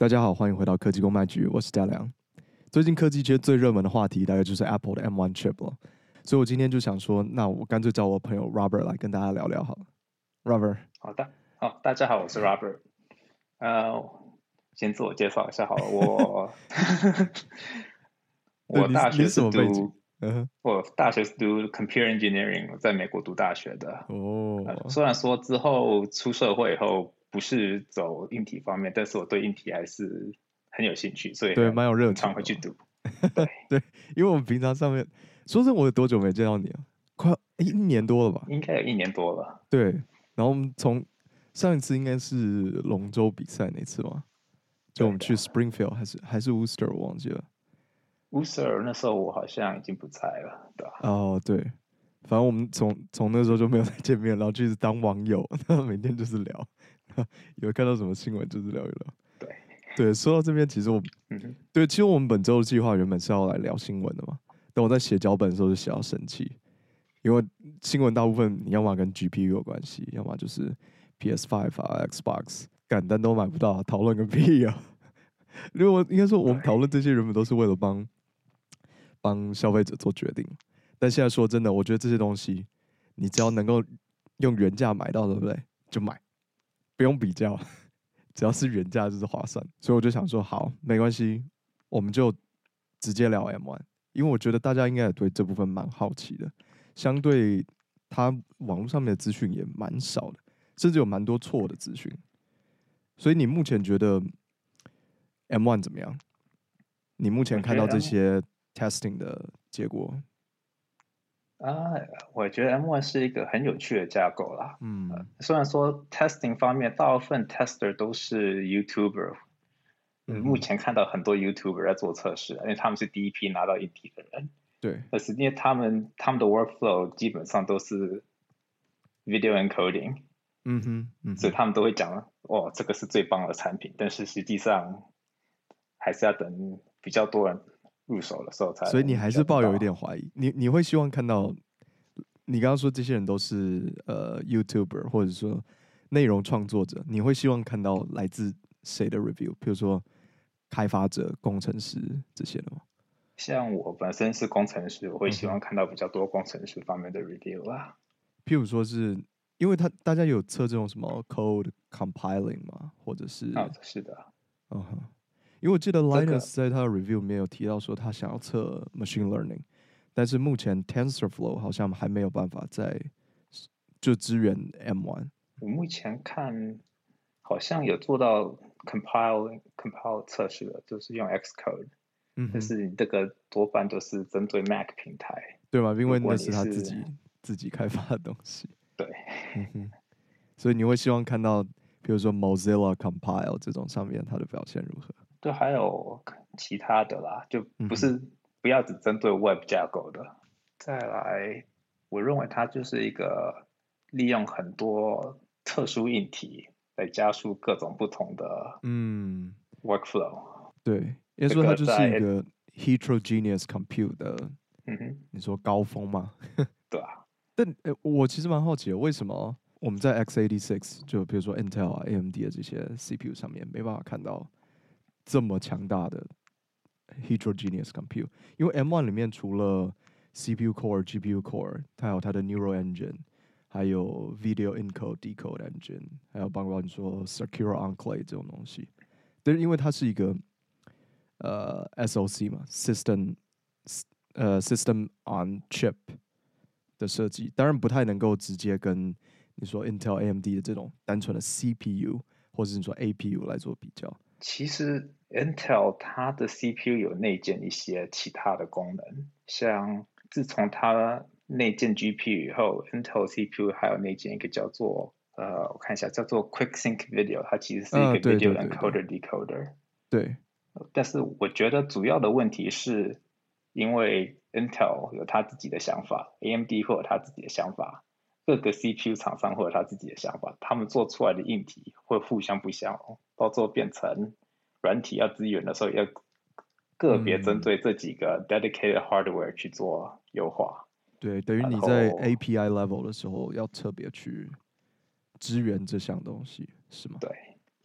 大家好，欢迎回到科技公卖局，我是嘉良。最近科技圈最热门的话题，大概就是 Apple 的 M1 Chip 了，所以我今天就想说，那我干脆找我朋友 Robert 来跟大家聊聊好了。Robert，好的，好，大家好，我是 Robert。呃，先自我介绍一下好了，我 我大学是读，我大学是读 Computer Engineering，在美国读大学的。哦、呃，虽然说之后出社会以后。不是走硬体方面，但是我对硬体还是很有兴趣，所以对蛮有热情，常会去读。对对，因为我们平常上面，说真的，我有多久没见到你了？快一年多了吧？应该有一年多了。对，然后我们从上一次应该是龙舟比赛那次嘛，就我们去 Springfield 还是还是 Worcester 我忘记了。Worcester 那时候我好像已经不在了，对吧？哦，对，反正我们从从那时候就没有再见面，然后就一直当网友，然后每天就是聊。有看到什么新闻，就是聊一聊。对对，说到这边，其实我，嗯、对，其实我们本周的计划原本是要来聊新闻的嘛。但我在写脚本的时候就写到生气，因为新闻大部分你要么跟 GPU 有关系，要么就是 PS Five 啊、Xbox，干但都买不到，讨论个屁啊！因为我应该说，我们讨论这些原本都是为了帮帮消费者做决定。但现在说真的，我觉得这些东西，你只要能够用原价买到，对不对？就买。不用比较，只要是原价就是划算，所以我就想说，好，没关系，我们就直接聊 M One，因为我觉得大家应该也对这部分蛮好奇的。相对它网络上面的资讯也蛮少的，甚至有蛮多错的资讯。所以你目前觉得 M One 怎么样？你目前看到这些 testing 的结果？啊，我觉得 M1 是一个很有趣的架构啦。嗯，虽然说 testing 方面，大部分 tester 都是 YouTuber，嗯，目前看到很多 YouTuber 在做测试，因为他们是第一批拿到硬体的人。对，但是因为他们他们的 workflow 基本上都是 video encoding，嗯哼，嗯哼，所以他们都会讲，哦，这个是最棒的产品，但是实际上还是要等比较多人。入手的时候才，所以你还是抱有一点怀疑。你你会希望看到，你刚刚说这些人都是呃 YouTuber 或者说内容创作者，你会希望看到来自谁的 review？比如说开发者、工程师这些的吗？像我本身是工程师，我会希望看到比较多工程师方面的 review 啊。譬如说是因为他大家有测这种什么 code compiling 吗？或者是啊，是的，嗯哼。因为我记得 Linus 在他的 review 里面有提到说他想要测 machine learning，但是目前 TensorFlow 好像还没有办法在就支援 M1。我目前看好像有做到 compile compile 测试的，就是用 Xcode，嗯，但是这个多半都是针对 Mac 平台，对吗？因为那是他自己自己开发的东西。对，嗯，所以你会希望看到，比如说 Mozilla Compile 这种上面它的表现如何？对，还有其他的啦，就不是不要只针对 Web 架构的。嗯、再来，我认为它就是一个利用很多特殊硬体来加速各种不同的嗯 workflow。对，也就是说它就是一个 heterogeneous compute 的，嗯哼，你说高峰吗？对啊。但诶，我其实蛮好奇的，为什么我们在 x86 就比如说 Intel 啊、AMD 的这些 CPU 上面没办法看到？这么强大的 heterogeneous compute，因为 M1 里面除了 CPU core、GPU core，它有它的 neural engine，还有 video encode decode engine，还有包括你说 secure enclave 这种东西。但是因为它是一个呃 SoC 嘛，system 呃 system on chip 的设计，当然不太能够直接跟你说 Intel、AMD 的这种单纯的 CPU 或者是你说 APU 来做比较。其实 Intel 它的 CPU 有内建一些其他的功能，像自从它内建 GPU 以后，Intel CPU 还有内建一个叫做呃，我看一下叫做 Quick Sync Video，它其实是一个 Video Encoder Decoder。对，但是我觉得主要的问题是，因为 Intel 有他自己的想法，AMD 会有他自己的想法，各个 CPU 厂商会有他自己的想法，他们做出来的硬体会互相不相容。到最后变成软体要资源的时候，要个别针对这几个 dedicated hardware 去做优化。嗯、对，等于你在 API level 的时候要特别去支援这项东西，是吗？对，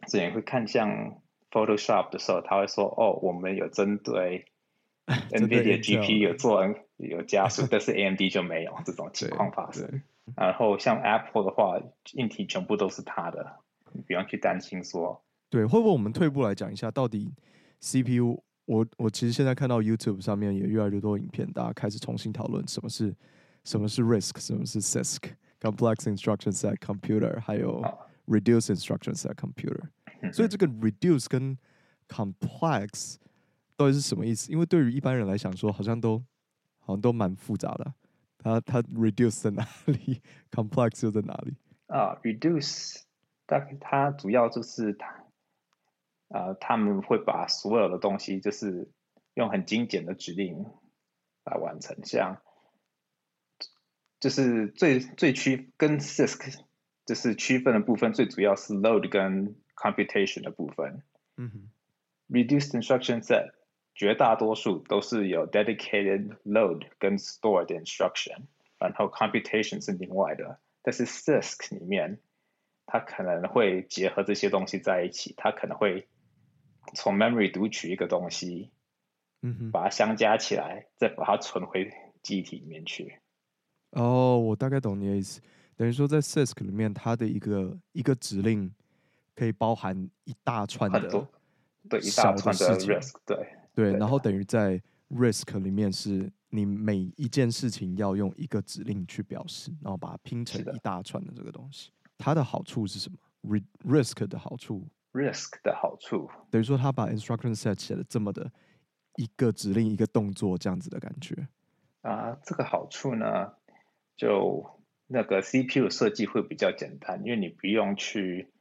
所以你会看像 Photoshop 的时候，他会说：“哦，我们有针对 NVIDIA GPU 有做有加速，但是 AMD 就没有这种情况发生。”然后像 Apple 的话，硬体全部都是他的，你不用去担心说。对，会不会我们退步来讲一下，到底 CPU？我我其实现在看到 YouTube 上面也越来越多影片，大家开始重新讨论什么是什么是 RISC，什么是 CISC，Complex Instruction Set Computer，还有 Reduced Instruction Set Computer。所以这个 Reduce 跟 Complex 到底是什么意思？因为对于一般人来讲，说好像都好像都蛮复杂的。它它 Reduce 在哪里？Complex 又在哪里？啊、uh,，Reduce，大概它主要就是它。呃，他们会把所有的东西，就是用很精简的指令来完成，像就是最最区跟 CISC 就是区分的部分，最主要是 load 跟 computation 的部分。嗯哼，reduced instruction set 绝大多数都是有 dedicated load 跟 stored instruction，然后 computation 是另外的，但是 CISC 里面它可能会结合这些东西在一起，它可能会。从 memory 读取一个东西，嗯哼，把它相加起来，再把它存回记忆体里面去。哦，我大概懂你的意思。等于说，在 CISC 里面，它的一个一个指令可以包含一大串的对一大串的 risk，对对。然后等于在 risk 里面，是你每一件事情要用一个指令去表示，然后把它拼成一大串的这个东西。它的好处是什么？risk 的好处。RISC 的好处等于说，他把 instruction set 写的这么的一个指令一个动作这样子的感觉啊。这个好处呢，就那个 CPU 设计会比较简单，因为你不用去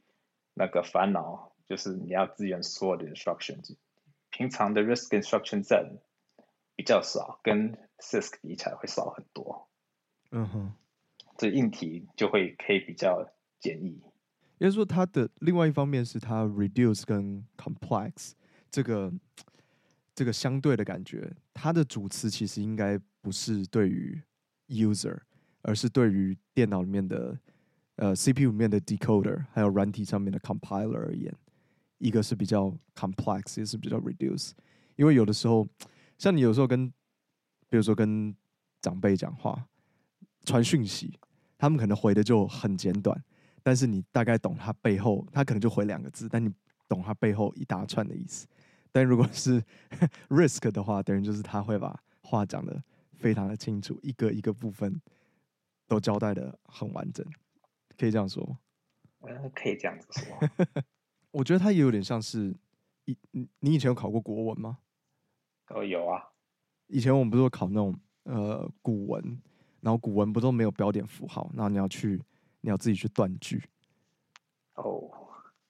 那个烦恼，就是你要支援所有的 instructions。平常的 risk instruction set 比较少，跟 CISC 比起来会少很多。嗯哼，这硬体就会可以比较简易。也就是说，它的另外一方面是它 reduce 跟 complex 这个这个相对的感觉，它的主词其实应该不是对于 user，而是对于电脑里面的呃 CPU 里面的 decoder，还有软体上面的 compiler 而言，一个是比较 complex，也是比较 reduce。因为有的时候，像你有时候跟，比如说跟长辈讲话，传讯息，他们可能回的就很简短。但是你大概懂他背后，他可能就回两个字，但你懂他背后一大串的意思。但如果是 risk 的话，等于就是他会把话讲的非常的清楚，一个一个部分都交代的很完整，可以这样说吗？嗯，可以这样子说。我觉得他也有点像是，你你以前有考过国文吗？哦，有啊。以前我们不是有考那种呃古文，然后古文不都没有标点符号，然后你要去。你要自己去断句哦。Oh.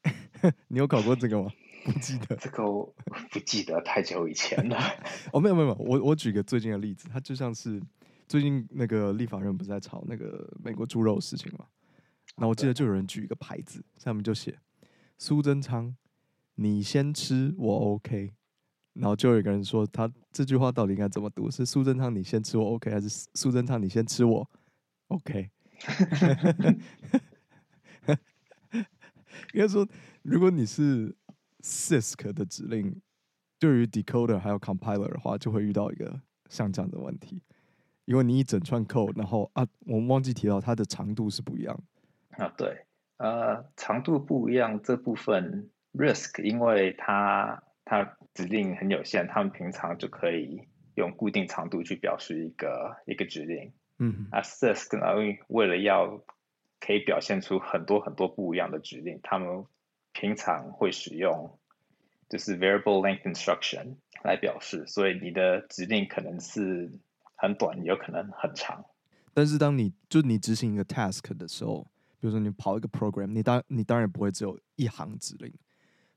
你有考过这个吗？不记得这个，我不记得太久以前了。哦，没有没有，我我举个最近的例子，它就像是最近那个立法人不是在吵那个美国猪肉的事情吗？然后我记得就有人举一个牌子，上面就写苏贞昌，你先吃我 OK。然后就有一个人说，他这句话到底应该怎么读？是苏贞昌你先吃我 OK，还是苏贞昌你先吃我 OK？应该说，如果你是 CISC 的指令，对于 decoder 还有 compiler 的话，就会遇到一个像这样的问题，因为你一整串 code，然后啊，我们忘记提到它的长度是不一样啊，对，呃，长度不一样这部分 RISC，因为它它指令很有限，他们平常就可以用固定长度去表示一个一个指令。嗯，啊，CISC 呢，为了要可以表现出很多很多不一样的指令，他们平常会使用就是 variable length instruction 来表示，所以你的指令可能是很短，有可能很长。但是当你就你执行一个 task 的时候，比如说你跑一个 program，你当你当然不会只有一行指令，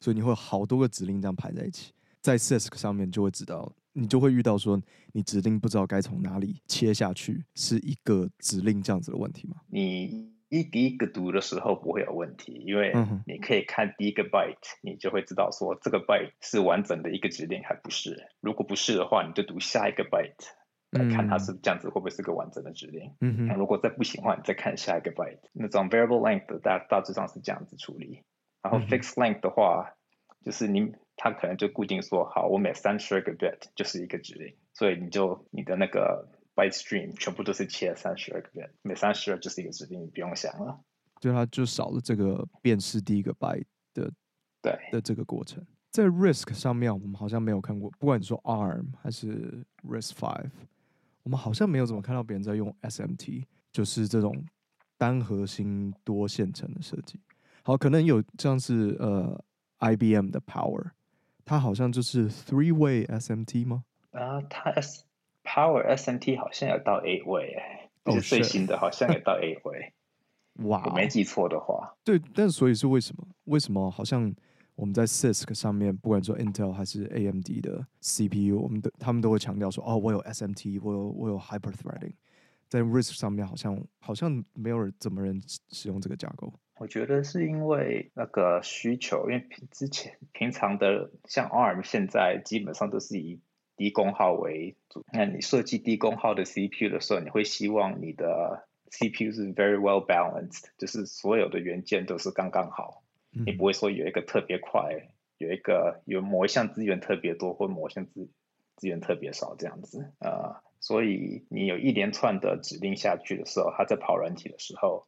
所以你会有好多个指令这样排在一起，在 CISC 上面就会知道。你就会遇到说，你指令不知道该从哪里切下去，是一个指令这样子的问题吗？你一第一个读的时候不会有问题，因为你可以看第一个 byte，你就会知道说这个 byte 是完整的一个指令还不是。如果不是的话，你就读下一个 byte 来看它是这样子会不会是个完整的指令。嗯哼。那如果再不行的话，你再看下一个 byte。那种 variable length 大大致上是这样子处理。然后 fixed length 的话，就是你它可能就固定说，好，我每三十二个 bit 就是一个指令，所以你就你的那个 byte stream 全部都是切三十二个 bit，每三十二就是一个指令，你不用想了。就它就少了这个辨识第一个 byte 的对的这个过程。在 RISC 上面，我们好像没有看过，不管你说 ARM 还是 RISC-V，我们好像没有怎么看到别人在用 SMT，就是这种单核心多线程的设计。好，可能有像是呃 IBM 的 Power，它好像就是 Three Way SMT 吗？啊，它 S Power SMT 好像有到 Eight Way 哎，就是最新的好像有到 Eight Way。哇，我没记错的话，对，但所以是为什么？为什么好像？我们在 CISC 上面，不管说 Intel 还是 AMD 的 CPU，我们的他们都会强调说，哦，我有 SMT，我有我有 Hyper Threading。在 RISC 上面，好像好像没有人怎么人使用这个架构。我觉得是因为那个需求，因为之前平常的像 ARM，现在基本上都是以低功耗为主。那你设计低功耗的 CPU 的时候，你会希望你的 CPU 是 very well balanced，就是所有的元件都是刚刚好。你不会说有一个特别快，有一个有某一项资源特别多，或某一项资资源特别少这样子啊、呃，所以你有一连串的指令下去的时候，它在跑软体的时候，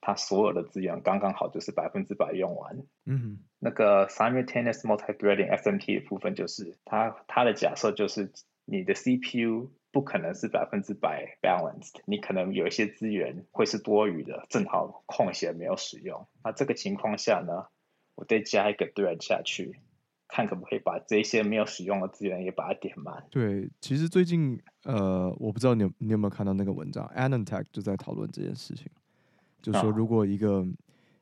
它所有的资源刚刚好就是百分之百用完。嗯，那个 simultaneous multi-threading SMT 的部分就是它它的假设就是你的 CPU。不可能是百分之百 balanced，你可能有一些资源会是多余的，正好空闲没有使用。那这个情况下呢，我再加一个 thread 下去，看可不可以把这些没有使用的资源也把它点满。对，其实最近呃，我不知道你有你有没有看到那个文章，AnandTech 就在讨论这件事情，就是说如果一个、哦、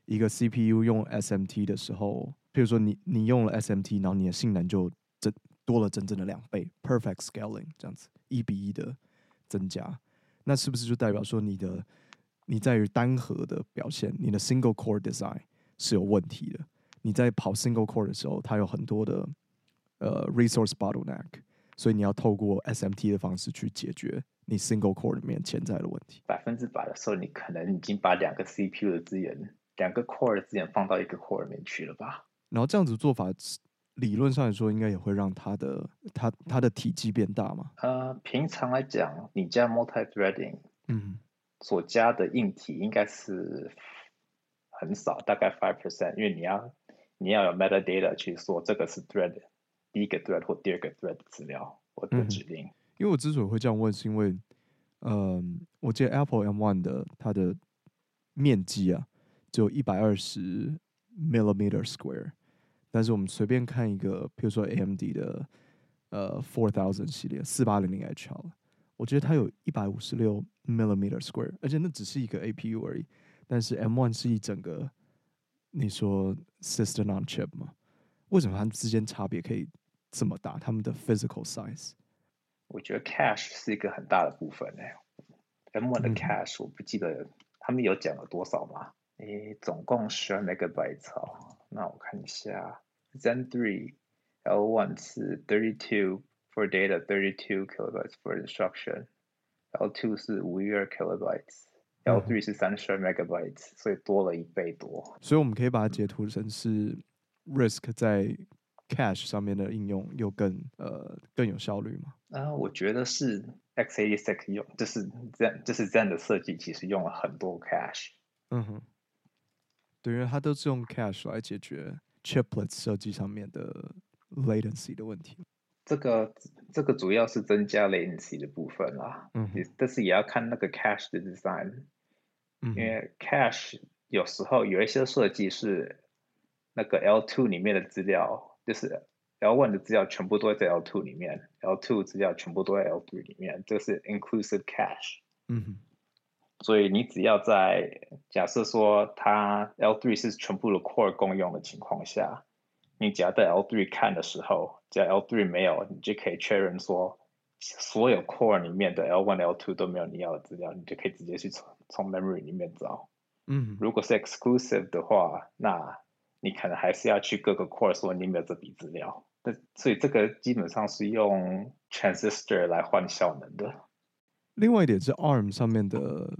一个 CPU 用 SMT 的时候，譬如说你你用了 SMT，然后你的性能就增多了整整的两倍，perfect scaling 这样子。一比一的增加，那是不是就代表说你的你在于单核的表现，你的 single core design 是有问题的？你在跑 single core 的时候，它有很多的呃 resource bottleneck，所以你要透过 SMT 的方式去解决你 single core 里面潜在的问题。百分之百的时候，你可能已经把两个 CPU 的资源、两个 core 的资源放到一个 core 里面去了吧？然后这样子做法。理论上来说，应该也会让它的它它的体积变大嘛？呃，平常来讲，你加 multi-threading，嗯，所加的硬体应该是很少，大概 five percent，因为你要你要有 metadata 去说这个是 thread 第一个 thread 或第二个 thread 的资料或者指令。嗯。因为我之所以会这样问，是因为，嗯、我记得 Apple M1 的它的面积啊，只有一百二十 millimeter square。但是我们随便看一个，比如说 AMD 的呃 Four Thousand 系列四八零零 H 好了，我觉得它有一百五十六 millimeter square，而且那只是一个 APU 而已。但是 M1 是一整个，你说 System on Chip 吗？为什么它们之间差别可以这么大？它们的 physical size？我觉得 cache 是一个很大的部分诶。M1 的 cache 我不记得他们有讲了多少吗？诶，总共十二 megabytes 哦。那我看一下，Zen 3 L1 是 thirty two for data, thirty two kilobytes for instruction。L two 是五一二 kilobytes，L three 是三十二 megabytes，所以多了一倍多。所以我们可以把它截图成是 Risk 在 cache 上面的应用又更呃更有效率吗？啊，我觉得是 x86 用，就是 Zen 就是 Zen 的设计，其实用了很多 cache。嗯哼。对，因为它都是用 cache 来解决 chiplet 设计上面的 latency 的问题。这个这个主要是增加 latency 的部分啦。嗯，但是也要看那个 cache 的 design。嗯，因为 cache 有时候有一些设计是那个 L2 里面的资料，就是 L1 的资料全部都在 L2 里面，L2 资料全部都在 L3 里面，这是 inclusive cache。嗯。所以你只要在假设说它 L3 是全部的 core 共用的情况下，你只要在 L3 看的时候，只要 L3 没有，你就可以确认说所有 core 里面的 L1、L2 都没有你要的资料，你就可以直接去从从 memory 里面找。嗯，如果是 exclusive 的话，那你可能还是要去各个 core 说你没有这笔资料。那所以这个基本上是用 transistor 来换效能的。另外一点是 ARM 上面的。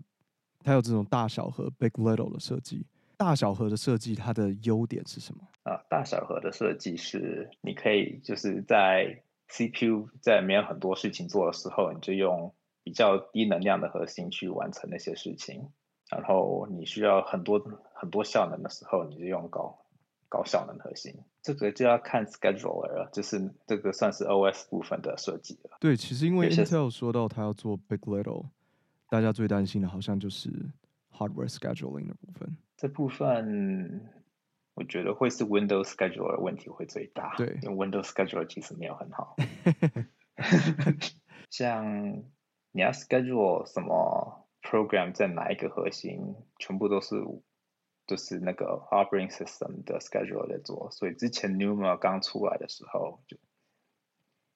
它有这种大小和 big little 的设计，大小核的设计，它的优点是什么？啊，大小核的设计是你可以就是在 CPU 在没有很多事情做的时候，你就用比较低能量的核心去完成那些事情。然后你需要很多很多效能的时候，你就用高高效能核心。这个就要看 scheduler 了，就是这个算是 OS 部分的设计了。对，其实因为 Intel 说到它要做 Big Little，大家最担心的好像就是 hardware scheduling 的部分。这部分我觉得会是 Windows scheduler 的问题会最大。对，因为 Windows scheduler 其实没有很好。像你要 schedule 什么？Program 在哪一个核心，全部都是都、就是那个 operating system 的 schedule 在做，所以之前 Numa 刚出来的时候，就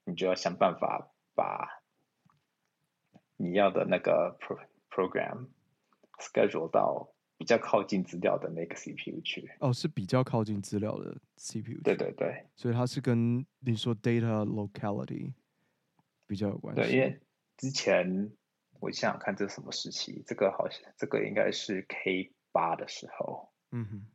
你就要想办法把你要的那个 pro program schedule 到比较靠近资料的那个 CPU 去。哦，是比较靠近资料的 CPU 去。对对对。所以它是跟你说 data locality 比较有关系。对，因为之前。我想想看，这是什么时期？这个好像，这个应该是 K 八的时候。嗯哼，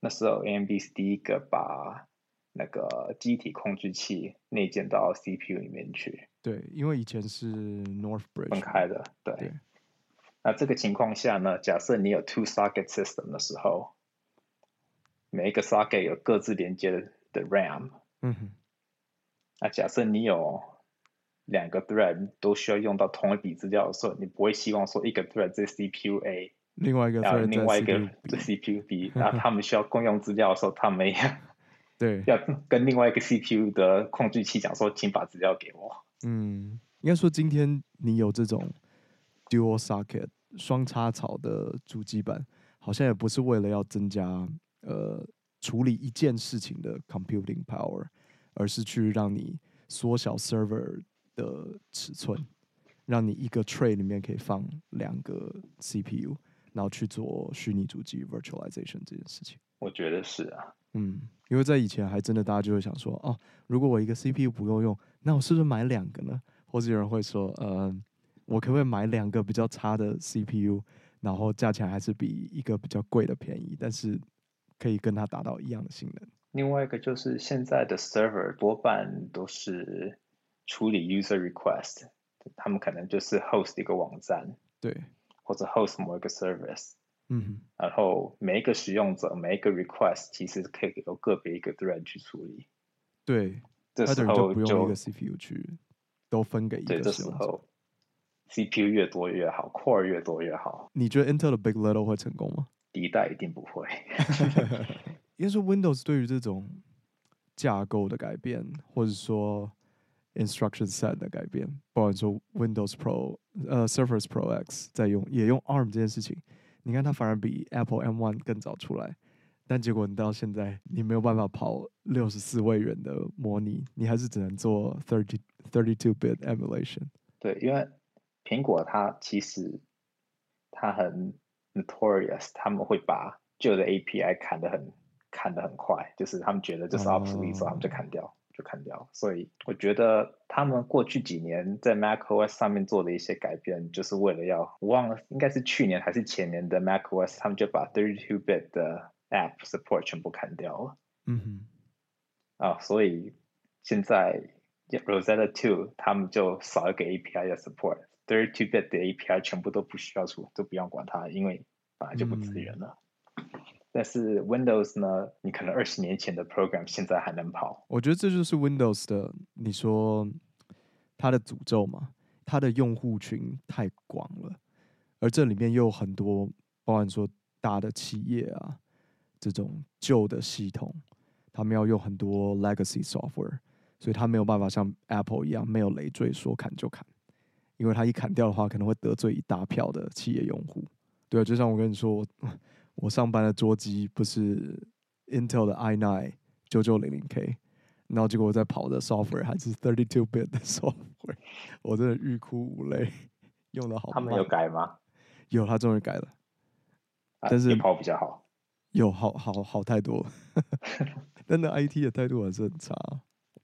那时候 AMD 是第一个把那个机体控制器内建到 CPU 里面去。对，因为以前是 Northbridge 分开的。对。对。那这个情况下呢，假设你有 two socket system 的时候，每一个 socket 有各自连接的 RAM。嗯哼。那假设你有两个 thread 都需要用到同一笔资料的时候，你不会希望说一个 thread 在 CPU A，另外一个 thread 另外一个在 CPU B，然后他们需要共用资料的时候，他们也 对 要跟另外一个 CPU 的控制器讲说，请把资料给我。嗯，应该说今天你有这种 dual socket 双插槽的主机板，好像也不是为了要增加呃处理一件事情的 computing power，而是去让你缩小 server。的尺寸，让你一个 tray 里面可以放两个 CPU，然后去做虚拟主机 virtualization 这件事情。我觉得是啊，嗯，因为在以前还真的大家就会想说，哦，如果我一个 CPU 不够用，那我是不是买两个呢？或者有人会说，呃，我可不可以买两个比较差的 CPU，然后价钱还是比一个比较贵的便宜，但是可以跟它达到一样的性能。另外一个就是现在的 server 多半都是。处理 user request，他们可能就是 host 一个网站，对，或者 host 某一个 service，嗯哼，然后每一个使用者每一个 request 其实可以由个别一个 thread 去处理，对，这时候就，就不用一个 CPU 去都分给一个，时候 CPU 越多越好，core 越多越好。你觉得 Intel 的 Big Little 会成功吗？第一代一定不会，因为说 Windows 对于这种架构的改变，或者说 Instruction set 的改变，包括说 Windows Pro，呃，Surface Pro X 在用也用 ARM 这件事情，你看它反而比 Apple M1 更早出来，但结果你到现在你没有办法跑六十四位元的模拟，你还是只能做 thirty thirty two bit emulation。对，因为苹果它其实它很 notorious，他们会把旧的 API 砍得很砍得很快，就是他们觉得这是 obsolete，所以他们就砍掉。砍掉，所以我觉得他们过去几年在 macOS 上面做的一些改变，就是为了要我忘了，应该是去年还是前年的 macOS，他们就把32 bit 的 app support 全部砍掉了。嗯哼，啊，所以现在 Rosetta Two 他们就少一个 API 的 support，32 bit 的 API 全部都不需要出，都不用管它，因为本来就不支援了。嗯但是 Windows 呢？你可能二十年前的 program 现在还能跑。我觉得这就是 Windows 的，你说它的诅咒嘛？它的用户群太广了，而这里面又有很多，包含说大的企业啊，这种旧的系统，他们要用很多 legacy software，所以他没有办法像 Apple 一样没有累赘，说砍就砍，因为他一砍掉的话，可能会得罪一大票的企业用户。对啊，就像我跟你说。上班的桌机不是 Intel 的 i9 九九零零 K，然后结果我在跑的 software 还是32 bit 的 software，我真的欲哭无泪，用的好。他们有改吗？有，他终于改了，啊、但是跑比较好，有好好好太多了，但那 IT 的态度还是很差。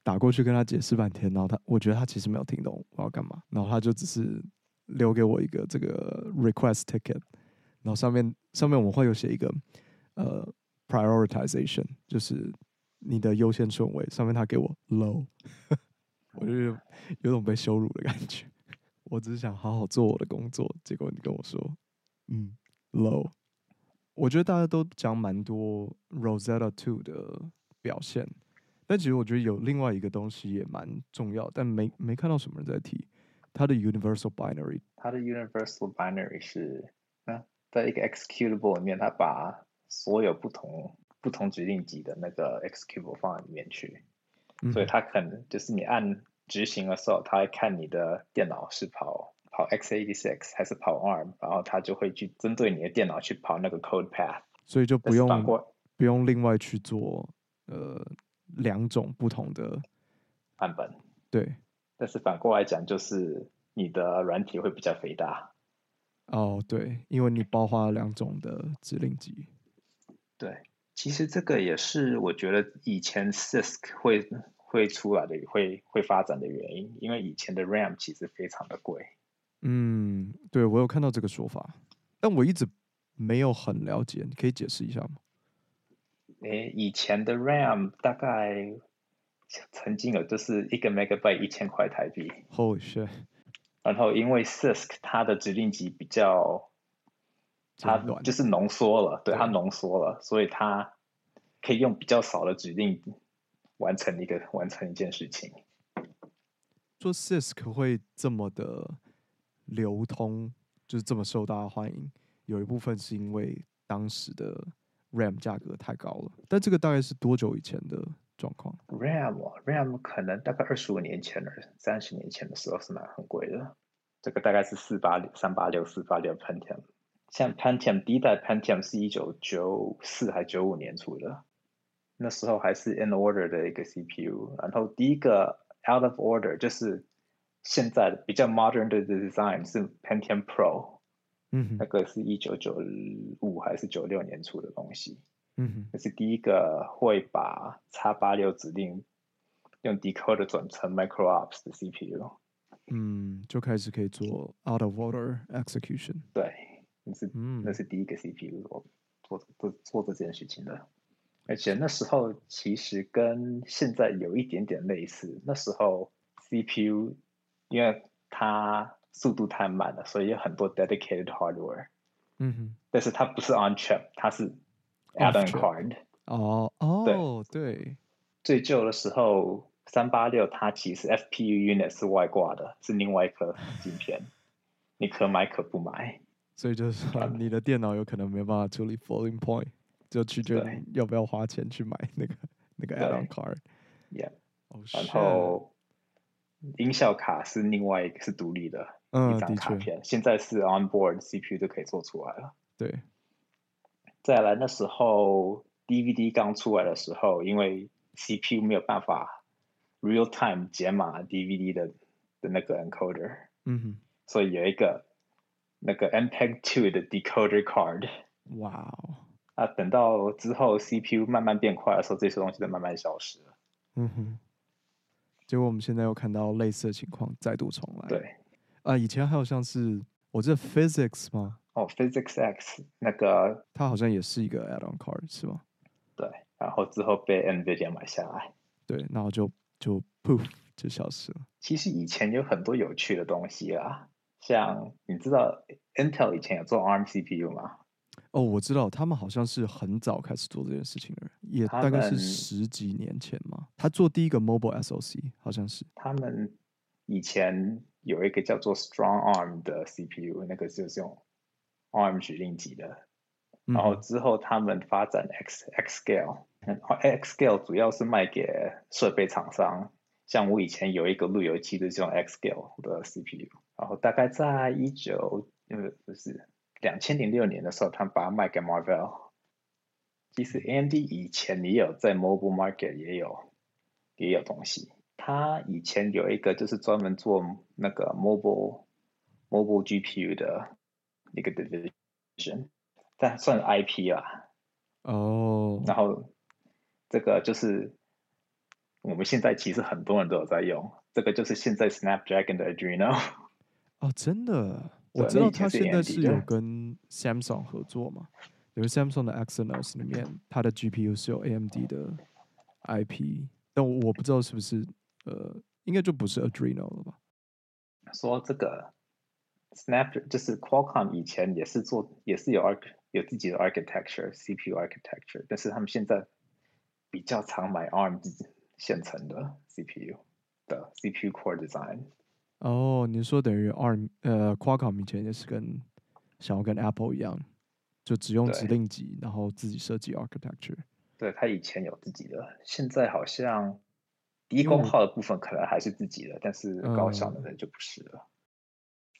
打过去跟他解释半天，然后他我觉得他其实没有听懂我要干嘛，然后他就只是留给我一个这个 request ticket。然后上面上面我们会有写一个呃 prioritization，就是你的优先顺位上面他给我 low，我就有有种被羞辱的感觉。我只是想好好做我的工作，结果你跟我说，嗯，low。我觉得大家都讲蛮多 Rosetta Two 的表现，但其实我觉得有另外一个东西也蛮重要，但没没看到什么人在提它的 Universal Binary。它的 Universal Binary 是啊，在一个 Executable 里面，它把所有不同不同指令集的那个 Executable 放在里面去，嗯、所以它可能就是你按执行的时候，它会看你的电脑是跑。跑 x86 还是跑 ARM，然后它就会去针对你的电脑去跑那个 code path，所以就不用不用另外去做呃两种不同的版本。对，但是反过来讲，就是你的软体会比较肥大。哦，对，因为你包括了两种的指令集。对，其实这个也是我觉得以前 CISC 会会出来的，会会发展的原因，因为以前的 RAM 其实非常的贵。嗯，对，我有看到这个说法，但我一直没有很了解，你可以解释一下吗？诶，以前的 RAM 大概曾经有就是一个 megabyte 一千块台币。Holy shit！然后因为 CISC 它的指令集比较，它就是浓缩了，对，它浓缩了，所以它可以用比较少的指令完成一个完成一件事情。做 CISC 会这么的。流通就是这么受大家欢迎，有一部分是因为当时的 RAM 价格太高了。但这个大概是多久以前的状况？RAM RAM 可能大概二十五年前的，三十年前的时候是蛮很贵的。这个大概是四八六三八六四八六 Pentium，像 Pentium 第一代 Pentium 是一九九四还九五年出的，那时候还是 in order 的一个 CPU，然后第一个 out of order 就是。现在的比较 modern 的 design 是 Pentium Pro，嗯，那个是一九九五还是九六年出的东西，嗯哼，那是第一个会把叉八六指令用 decoder 转成 micro-ops 的 CPU，嗯，就开始可以做 out of order execution，对，那是，嗯，那是第一个 CPU 做做做做这件事情的，而且那时候其实跟现在有一点点类似，那时候 CPU。因为它速度太慢了，所以有很多 dedicated hardware。嗯哼，但是它不是 on chip，它是 add-on card。哦哦，对。最旧的时候，三八六它其实 FPU unit 是外挂的，是另外一颗晶片，你可买可不买。所以就是说，你的电脑有可能没办法处理 floating point，就取决于要不要花钱去买那个那个 add-on card。Yeah。然后。音效卡是另外一个是独立的一张卡片，现在是 onboard CPU 就可以做出来了。对，再来那时候 DVD 刚出来的时候，因为 CPU 没有办法 real time 解码 DVD 的的那个 encoder，嗯哼，所以有一个那个 MPEG 2的 decoder card。哇哦！啊，等到之后 CPU 慢慢变快的时候，这些东西就慢慢消失了。嗯哼。结果我们现在又看到类似的情况再度重来。对，啊，以前还有像是我记得 Physics 吗？哦，Physics X 那个，它好像也是一个 add-on card 是吗？对，然后之后被 NVIDIA 买下来。对，然后就就 poof 就消失了。其实以前有很多有趣的东西啦，像你知道 Intel 以前有做 ARM CPU 吗？哦，我知道，他们好像是很早开始做这件事情的人，也大概是十几年前嘛。他做第一个 mobile SoC，好像是。他们以前有一个叫做 Strong Arm 的 CPU，那个就是用 ARM 指令集的。然后之后他们发展 X X Scale，X Scale 主要是卖给设备厂商。像我以前有一个路由器，就是用 X Scale 的 CPU。然后大概在一九，呃，不是。两千零六年的时候，他们把它卖给 Marvell。其实 AMD 以前也有在 mobile market 也有也有东西。它以前有一个就是专门做那个 mobile mobile GPU 的一个 division，但算 IP 啦。哦。然后这个就是我们现在其实很多人都有在用，这个就是现在 Snapdragon 的 Adreno。哦，真的。我知道他现在是有跟 Samsung 合作嘛，因为 Samsung 的 Exynos 里面，它的 GPU 是有 AMD 的 IP，但我不知道是不是呃，应该就不是 Adreno 了吧？说这个 Snap 就是 Qualcomm 以前也是做，也是有 arch 有自己的 architecture CPU architecture，但是他们现在比较常买 ARM 现成的 CPU 的 CPU core design。哦，你说等于 ARM 呃 Qualcomm 以前也是跟想要跟 Apple 一样，就只用指令集，然后自己设计 architecture。对，他以前有自己的，现在好像低功耗的部分可能还是自己的，但是高效的人就不是了。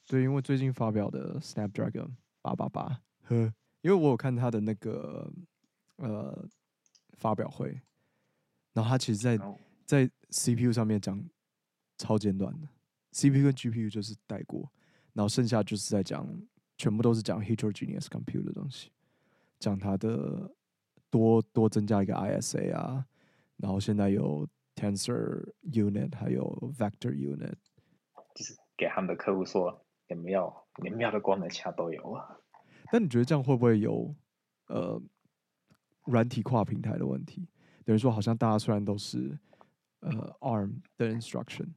对，因为最近发表的 Snapdragon 八八八，呵，因为我有看他的那个呃发表会，然后他其实在，在在 CPU 上面讲超简短的，CPU 跟 GPU 就是带过，然后剩下就是在讲，全部都是讲 heterogeneous compute 的东西，讲它的多多增加一个 ISA 啊，然后现在有 Tensor Unit 还有 Vector Unit，就是给他们的客户说。你们要，你们要的功能其他都有啊。但你觉得这样会不会有呃软体跨平台的问题？等于说，好像大家虽然都是呃 ARM 的 instruction，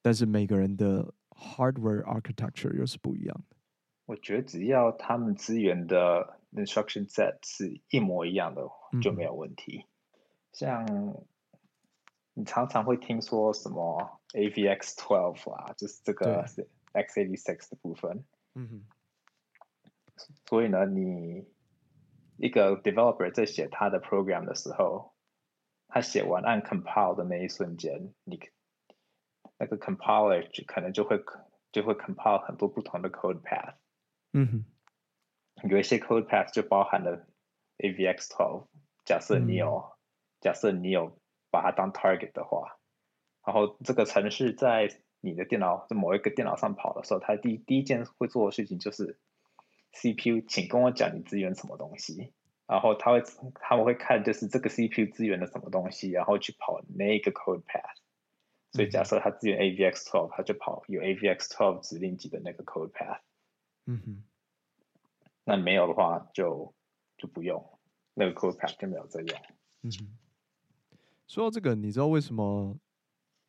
但是每个人的 hardware architecture 又是不一样的。我觉得只要他们资源的 instruction set 是一模一样的，就没有问题。嗯、像你常常会听说什么 AVX twelve 啊，就是这个。X86 的部分，嗯哼，所以呢，你一个 developer 在写他的 program 的时候，他写完按 compile 的那一瞬间，你那个 compiler 可能就会就会 compile 很多不同的 code path，嗯哼，有一些 code path 就包含了 AVX12，假设你有、嗯、假设你有把它当 target 的话，然后这个程式在你的电脑在某一个电脑上跑的时候，它第一第一件会做的事情就是 CPU，请跟我讲你支援什么东西，然后他会他们会看就是这个 CPU 支援的什么东西，然后去跑那个 code path。所以假设它支援 AVX12，它就跑有 AVX12 指令集的那个 code path。嗯哼。那没有的话就就不用，那个 code path 就没有在用。嗯哼。说到这个，你知道为什么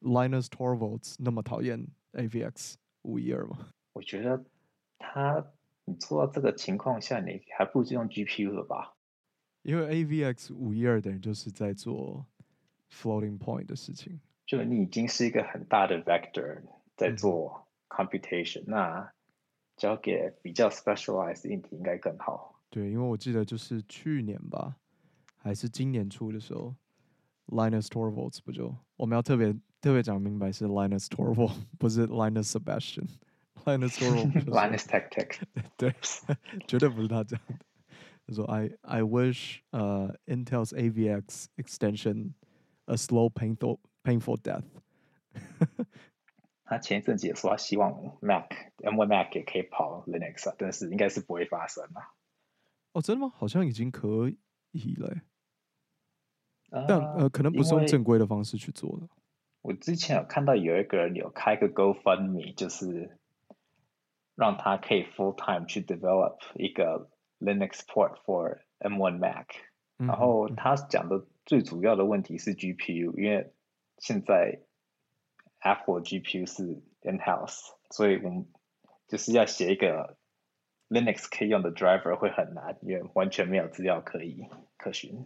？Linus Torvalds 那么讨厌 AVX 五一二吗？我觉得他，你做到这个情况下，你还不如就用 GPU 了吧？因为 AVX 五一二等于就是在做 floating point 的事情，就你已经是一个很大的 vector 在做 computation，嗯，那交给比较 specialized 硬体应该更好。对，因为我记得就是去年吧，还是今年初的时候，Linus Torvalds 不就我们要特别。特别讲明白是 Linus Torvald，不是 Linus Sebastian。Linus Torvald，Linus Tech Tech，对，绝对不是他讲的。他说：“I I wish 呃、uh, Intel's AVX extension a slow painful painful death。 ”他前一阵子也说他希望 Mac M1 Mac 也可以跑 Linux 啊，但是应该是不会发生啊。哦，真的吗？好像已经可以了。Uh, 但呃，可能不是用正规的方式去做的。 我之前有看到有一个人有开个 GoFundMe，就是让他可以 full time 去 develop 一个 Linux port for M1 Mac。然后他讲的最主要的问题是 GPU，因为现在 Apple GPU 是 in house，所以我们就是要写一个 Linux 可以用的 driver 会很难，因为完全没有资料可以可循。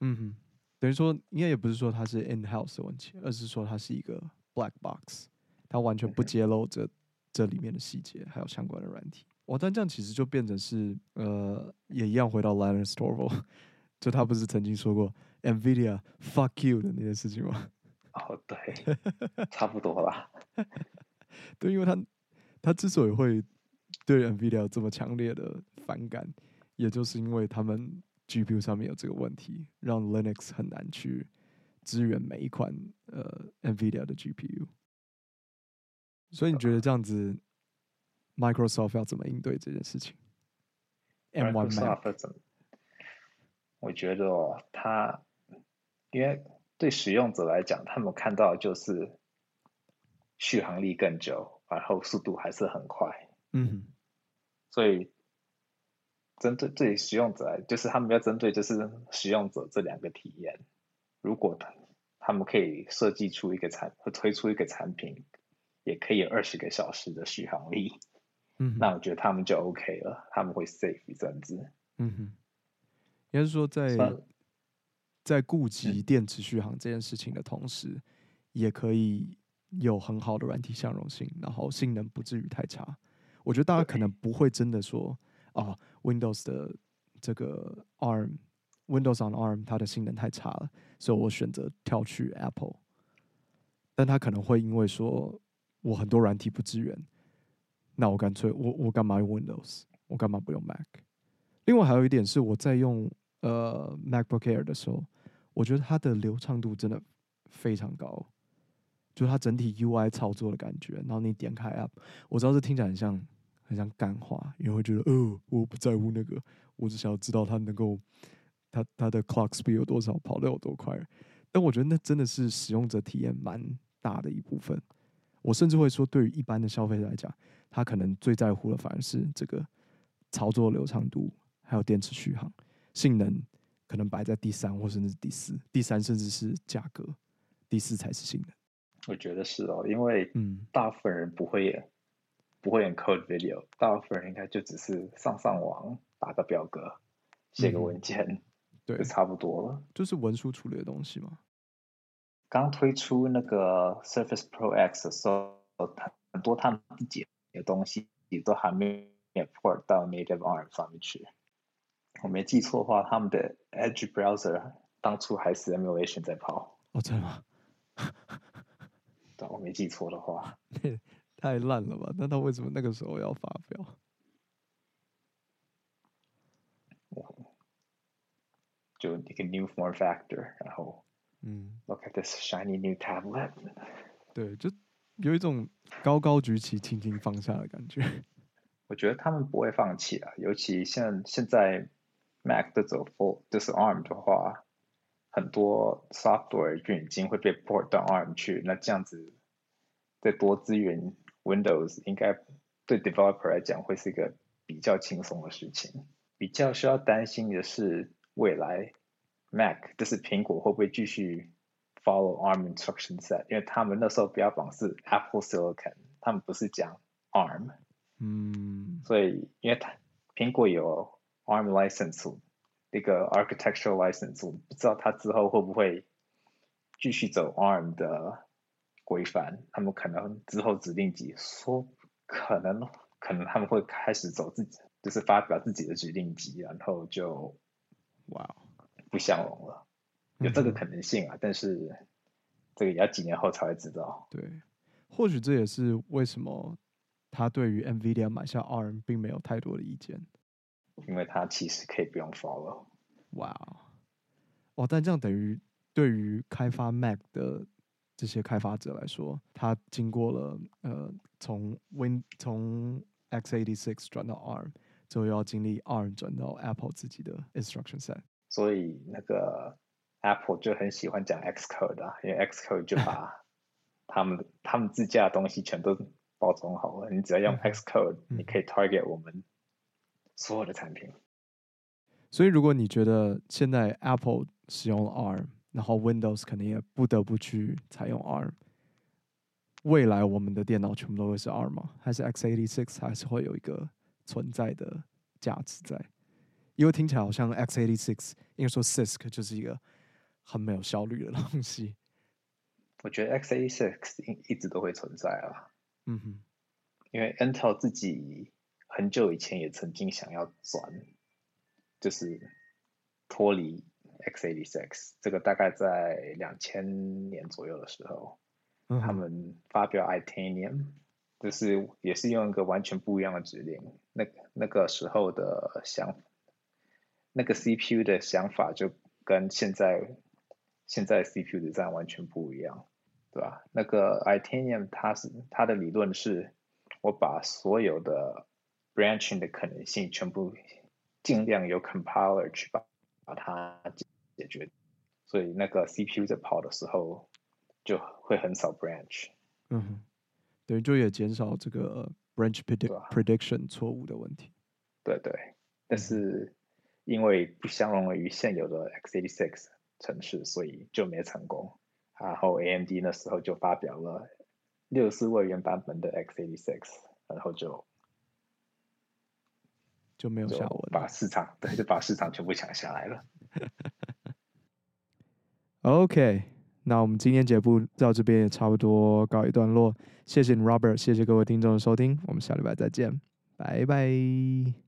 嗯哼。等于说，应该也不是说它是 in-house 的问题，而是说它是一个 black box，它完全不揭露这这里面的细节，还有相关的软体。哇，但这样其实就变成是，呃，也一样回到 Linus Torvalds，就他不是曾经说过 NVIDIA fuck you 的那件事情吗？哦，对，差不多啦。对，因为他他之所以会对 NVIDIA 这么强烈的反感，也就是因为他们。GPU 上面有这个问题，让 Linux 很难去支援每一款呃 NVIDIA 的 GPU。所以你觉得这样子，Microsoft 要怎么应对这件事情？M1 Mac 怎么？我觉得哦，它因为对使用者来讲，他们看到就是续航力更久，然后速度还是很快。嗯，所以。针对对使用者，就是他们要针对就是使用者这两个体验。如果他他们可以设计出一个产或推出一个产品，也可以有二十个小时的续航力，嗯，那我觉得他们就 OK 了，他们会 safe 一阵子。嗯哼，也就是说在，在在顾及电池续航这件事情的同时，嗯，也可以有很好的软体相容性，然后性能不至于太差。我觉得大家可能不会真的说啊，Windows 的这个 ARM，Windows on ARM 它的性能太差了，所以我选择跳去 Apple。但他可能会因为说我很多软体不支援，那我干脆我我干嘛用 Windows？我干嘛不用 Mac？另外还有一点是我在用呃 MacBook Air 的时候，我觉得它的流畅度真的非常高，就是它整体 UI 操作的感觉。然后你点开 App，我知道这听起来很像。很像干话，也会觉得，哦，我不在乎那个，我只想要知道它能够，它它的 clock speed 有多少，跑得有多快。但我觉得那真的是使用者体验蛮大的一部分。我甚至会说，对于一般的消费者来讲，他可能最在乎的反而是这个操作流畅度，还有电池续航，性能可能摆在第三或甚至是第四，第三甚至是价格，第四才是性能。我觉得是哦，因为嗯，大部分人不会。不会 encode video，大部分人应该就只是上上网，打个表格，写个文件，嗯、对，就差不多了。就是文书处理的东西吗。刚推出那个 Surface Pro X 的时候，很多他们自己的东西也都还没有 port 到 Native ARM 上面去。我没记错的话，他们的 Edge Browser 当初还是 emulation 在跑。哦，真的吗？对，我没记错的话。太烂了吧？那他为什么那个时候要发表？就一个 new form factor，然后嗯，look at this shiny new tablet。对，就有一种高高举起，轻轻放下的感觉。我觉得他们不会放弃啊，尤其像现在 Mac 都走 full disarm 的话，很多 software 就已经会被 port 到 ARM 去，那这样子再多资源。Windows 应该对 developer 来讲会是一个比较轻松的事情。比较需要担心的是未来 Mac，就是苹果会不会继续 follow ARM instruction set？因为他们那时候标榜是 Apple Silicon，他们不是讲 ARM。嗯。所以因为它苹果有 ARM license，那个 architectural license，我不知道它之后会不会继续走 ARM 的。规范，他们可能之后指定级说，可能可能他们会开始走自己，就是发表自己的指定集，然后就哇不相容了，有这个可能性啊，嗯、但是这个也要几年后才会知道。对，或许这也是为什么他对于 NVIDIA 买下 ARM 并没有太多的意见，因为他其实可以不用 follow。哇哦，但这样等于对于开发 Mac 的。这些开发者来说，他经过了呃从 Win 从 x86 转到 ARM，之后又要经历 ARM 转到 Apple 自己的 instruction set，所以那个 Apple 就很喜欢讲 Xcode 啊，因为 Xcode 就把 他们他们自家的东西全都包装好了，你只要用 Xcode，你可以 target 我们所有的产品。所以如果你觉得现在 Apple 使用了 ARM，然后 Windows 肯定也不得不去采用 ARM。未来我们的电脑全部都会是 ARM 吗？还是 x86 还是会有一个存在的价值在？因为听起来好像 x86，应该说 CISC 就是一个很没有效率的东西。我觉得 x86 一一直都会存在啊。嗯哼，因为 Intel 自己很久以前也曾经想要转，就是脱离。X86 这个大概在两千年左右的时候，嗯，他们发表 Itanium，就是也是用一个完全不一样的指令。那那个时候的想，那个 CPU 的想法就跟现在现在 CPU 的这样完全不一样，对吧？那个 Itanium 它是它的理论是，我把所有的 branching 的可能性全部尽量由 compiler 去把把它。解决，所以那个 CPU 在跑的时候就会很少 branch，嗯，对，就也减少这个 branch predict prediction 错误的问题。对对，但是因为不相容于现有的 x86 城市，所以就没成功。然后 AMD 那时候就发表了六十四位元版本的 x86，然后就就没有下文，把市场对，就把市场全部抢下来了。OK，那我们今天节目到这边也差不多告一段落。谢谢你，Robert，谢谢各位听众的收听，我们下礼拜再见，拜拜。